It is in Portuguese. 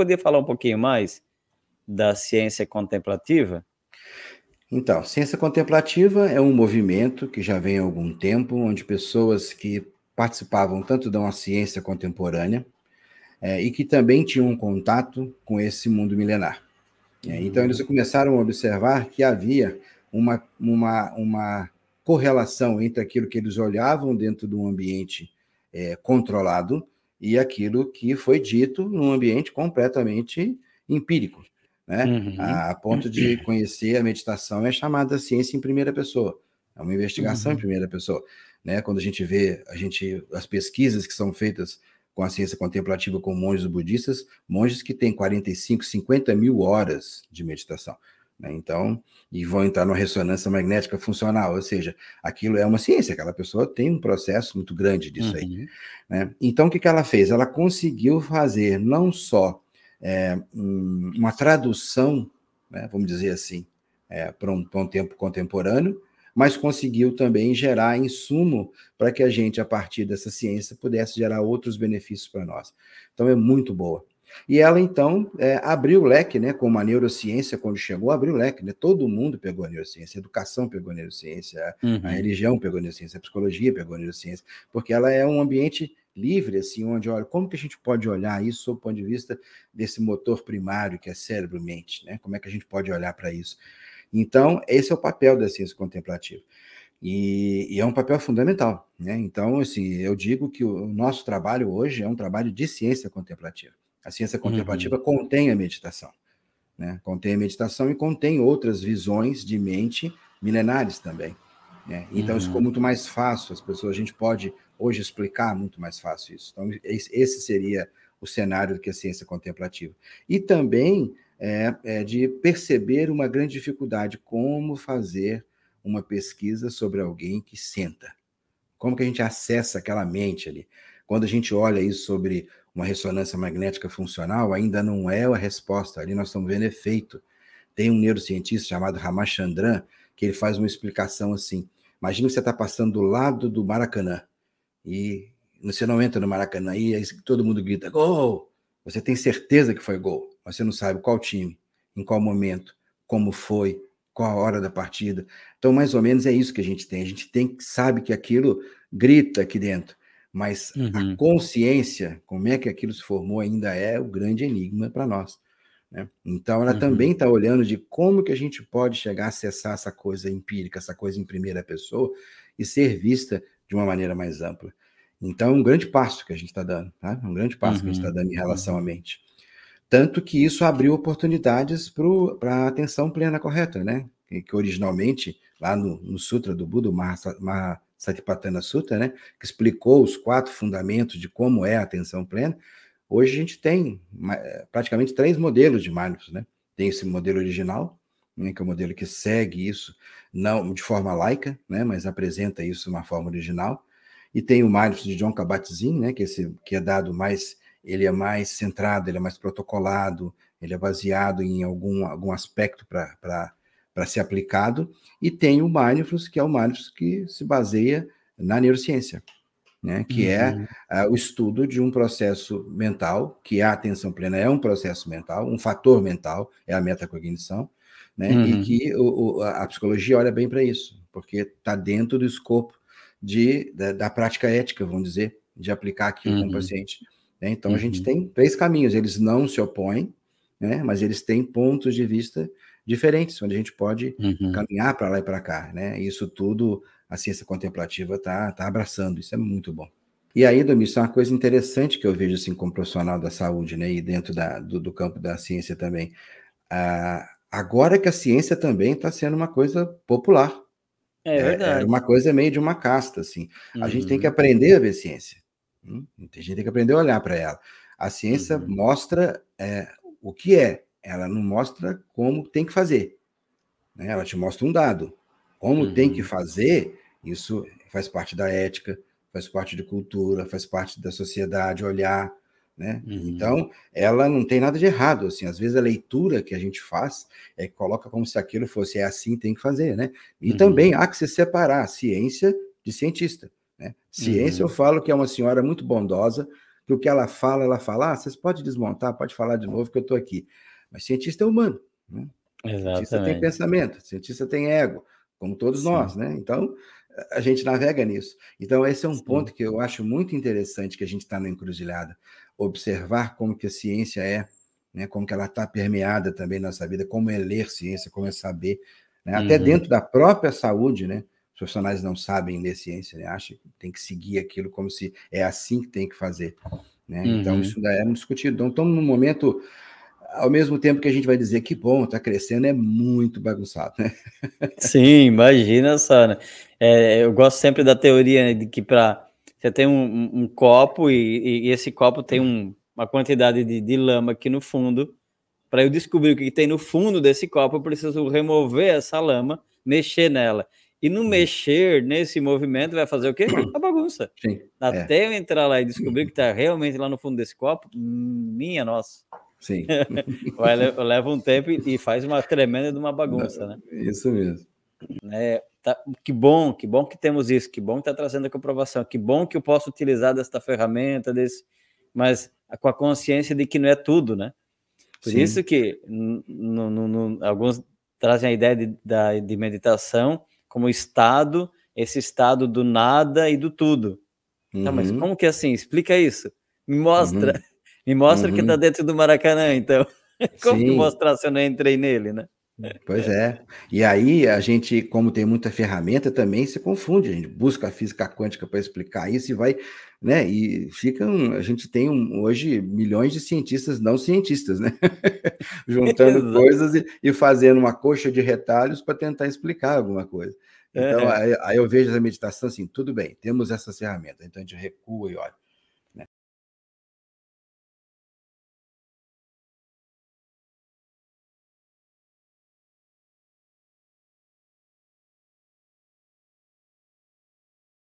poderia falar um pouquinho mais da ciência contemplativa? Então, ciência contemplativa é um movimento que já vem há algum tempo, onde pessoas que participavam tanto de uma ciência contemporânea é, e que também tinham um contato com esse mundo milenar. É, então, eles começaram a observar que havia uma, uma, uma correlação entre aquilo que eles olhavam dentro de um ambiente é, controlado e aquilo que foi dito num ambiente completamente empírico, né? Uhum. A, a, ponto de conhecer a meditação é chamada ciência em primeira pessoa, é uma investigação uhum. em primeira pessoa, né? Quando a gente vê a gente as pesquisas que são feitas com a ciência contemplativa com monges budistas, monges que têm 45, 50 mil horas de meditação. Né? Então, e vão entrar numa ressonância magnética funcional, ou seja, aquilo é uma ciência, aquela pessoa tem um processo muito grande disso uhum. aí. Né? Então, o que, que ela fez? Ela conseguiu fazer não só é, uma tradução, né, vamos dizer assim, é, para um, um tempo contemporâneo, mas conseguiu também gerar insumo para que a gente, a partir dessa ciência, pudesse gerar outros benefícios para nós. Então, é muito boa. E ela, então, é, abriu o leque, né, como a neurociência, quando chegou, abriu o leque, né? Todo mundo pegou a neurociência, a educação pegou a neurociência, uhum. a religião pegou a neurociência, a psicologia pegou a neurociência, porque ela é um ambiente livre, assim, onde, olha, como que a gente pode olhar isso sob o ponto de vista desse motor primário que é cérebro-mente, né? Como é que a gente pode olhar para isso? Então, esse é o papel da ciência contemplativa. E, e, é um papel fundamental, né? Então, assim, eu digo que o nosso trabalho hoje é um trabalho de ciência contemplativa. A ciência contemplativa uhum. contém a meditação, né? Contém a meditação e contém outras visões de mente milenares também. Né? Então, uhum. isso ficou uhum. muito mais fácil. As pessoas, a gente pode hoje explicar muito mais fácil isso. Então, esse seria o cenário que a ciência contemplativa. E também é, é de perceber uma grande dificuldade, como fazer uma pesquisa sobre alguém que senta. Como que a gente acessa aquela mente ali? Quando a gente olha isso sobre uma ressonância magnética funcional, ainda não é a resposta. Ali nós estamos vendo efeito. Tem um neurocientista chamado Ramachandran que ele faz uma explicação assim. Imagina que você está passando do lado do Maracanã e você não entra no Maracanã e aí todo mundo grita gol. Você tem certeza que foi gol, mas você não sabe qual time, em qual momento, como foi, qual a hora da partida. Então, mais ou menos é isso que a gente tem. A gente tem sabe que aquilo grita aqui dentro. Mas uhum. a consciência, como é que aquilo se formou, ainda é o grande enigma para nós. Né? Então, ela uhum. também está olhando de como que a gente pode chegar a acessar essa coisa empírica, essa coisa em primeira pessoa, e ser vista de uma maneira mais ampla. Então, é um grande passo que a gente está dando, tá? um grande passo uhum. que a gente está uhum. dando em relação à mente. Tanto que isso abriu oportunidades para a atenção plena correta, né? Que, que originalmente, lá no, no Sutra do Buda, o Maha, Satipatthana Sutta, né, que explicou os quatro fundamentos de como é a atenção plena, hoje a gente tem eh, praticamente três modelos de mindfulness, né? Tem esse modelo original, né, que é o modelo que segue isso, não de forma laica, né, mas apresenta isso de uma forma original, e tem o mindfulness de John Kabat-Zinn, né, que, esse, que é dado mais, ele é mais centrado, ele é mais protocolado, ele é baseado em algum, algum aspecto para para ser aplicado, e tem o Mindfulness, que é o Mindfulness que se baseia na neurociência, né? que é, uhum. é uh, o estudo de um processo mental, que é a atenção plena é um processo mental, um fator mental, é a metacognição, né? Uhum. e que o, o, a psicologia olha bem para isso, porque está dentro do escopo de, da, da, prática ética, vamos dizer, de aplicar aquilo uhum. com o paciente. Né? Então, a gente uhum. tem três caminhos, eles não se opõem, né? mas eles têm pontos de vista diferentes, onde a gente pode uhum. caminhar para lá e para cá, né? Isso tudo a ciência contemplativa está tá abraçando, isso é muito bom. E aí, Domingos, é uma coisa interessante que eu vejo assim como profissional da saúde, né, e dentro da, do, do campo da ciência também. Ah, agora que a ciência também está sendo uma coisa popular. É, é verdade. É, uma coisa meio de uma casta, assim. A gente tem que uhum. aprender a ver ciência. Hum? A gente tem que aprender a olhar para ela. A ciência uhum. mostra é, o que é, ela não mostra como tem que fazer. Né? Ela te mostra um dado. Como uhum. tem que fazer, isso faz parte da ética, faz parte de cultura, faz parte da sociedade, olhar. Né? Uhum. Então, ela não tem nada de errado. Assim, às vezes a leitura que a gente faz é coloca como se aquilo fosse é assim, tem que fazer. Né? E uhum. também há que se separar ciência de cientista. Né? Ciência, eu uhum. falo que é uma senhora muito bondosa que o que ela fala, ela fala, ah, vocês podem desmontar, pode falar de novo que eu estou aqui. Mas cientista é humano, né? Exatamente. Cientista tem pensamento, cientista tem ego, como todos Sim. nós, né? Então, a gente navega nisso. Então, esse é um Sim. ponto que eu acho muito interessante que a gente está na encruzilhada. Observar como que a ciência é, né? como que ela está permeada também na nossa vida, como é ler ciência, como é saber. Né? Até uhum. dentro da própria saúde, né? Profissionais não sabem ler ciência, né? acham que tem que seguir aquilo como se é assim que tem que fazer. Né? Então, uhum. Então, isso ainda é muito discutido. Então, estamos num momento ao mesmo tempo que a gente vai dizer que bom, está crescendo, é muito bagunçado, né? Sim, imagina só, né? É, eu gosto sempre da teoria né, de que para você tem um, um, um copo e, e, esse copo tem um, uma quantidade de, de, lama aqui no fundo. Para eu descobrir o que tem no fundo desse copo, eu preciso remover essa lama, mexer nela. E no mexer nesse movimento vai fazer o quê? A bagunça. Sim, Até é. eu entrar lá e descobrir que está realmente lá no fundo desse copo, minha nossa. Sim. Vai, leva um tempo e faz uma tremenda de uma bagunça, né? Isso mesmo. É, tá, que bom, que bom que temos isso, que bom que está trazendo a comprovação, que bom que eu posso utilizar desta ferramenta, desse, mas com a consciência de que não é tudo, né? Por Sim. isso que alguns trazem a ideia de, da, de meditação como estado, esse estado do nada e do tudo. Uhum. Tá, mas como que é assim? Explica isso. Me mostra. Uhum. Me mostra uhum. que está dentro do Maracanã, então. Como Sim. que mostrar se eu não entrei nele, né? Pois é. E aí a gente, como tem muita ferramenta, também se confunde. A gente busca a física quântica para explicar isso e vai, né? E fica um, a gente tem um, hoje milhões de cientistas não cientistas, né? Juntando coisas e, e, fazendo uma coxa de retalhos para tentar explicar alguma coisa. Então, é. aí, aí, eu vejo a meditação assim, tudo bem, temos essa ferramenta, então a gente recua e olha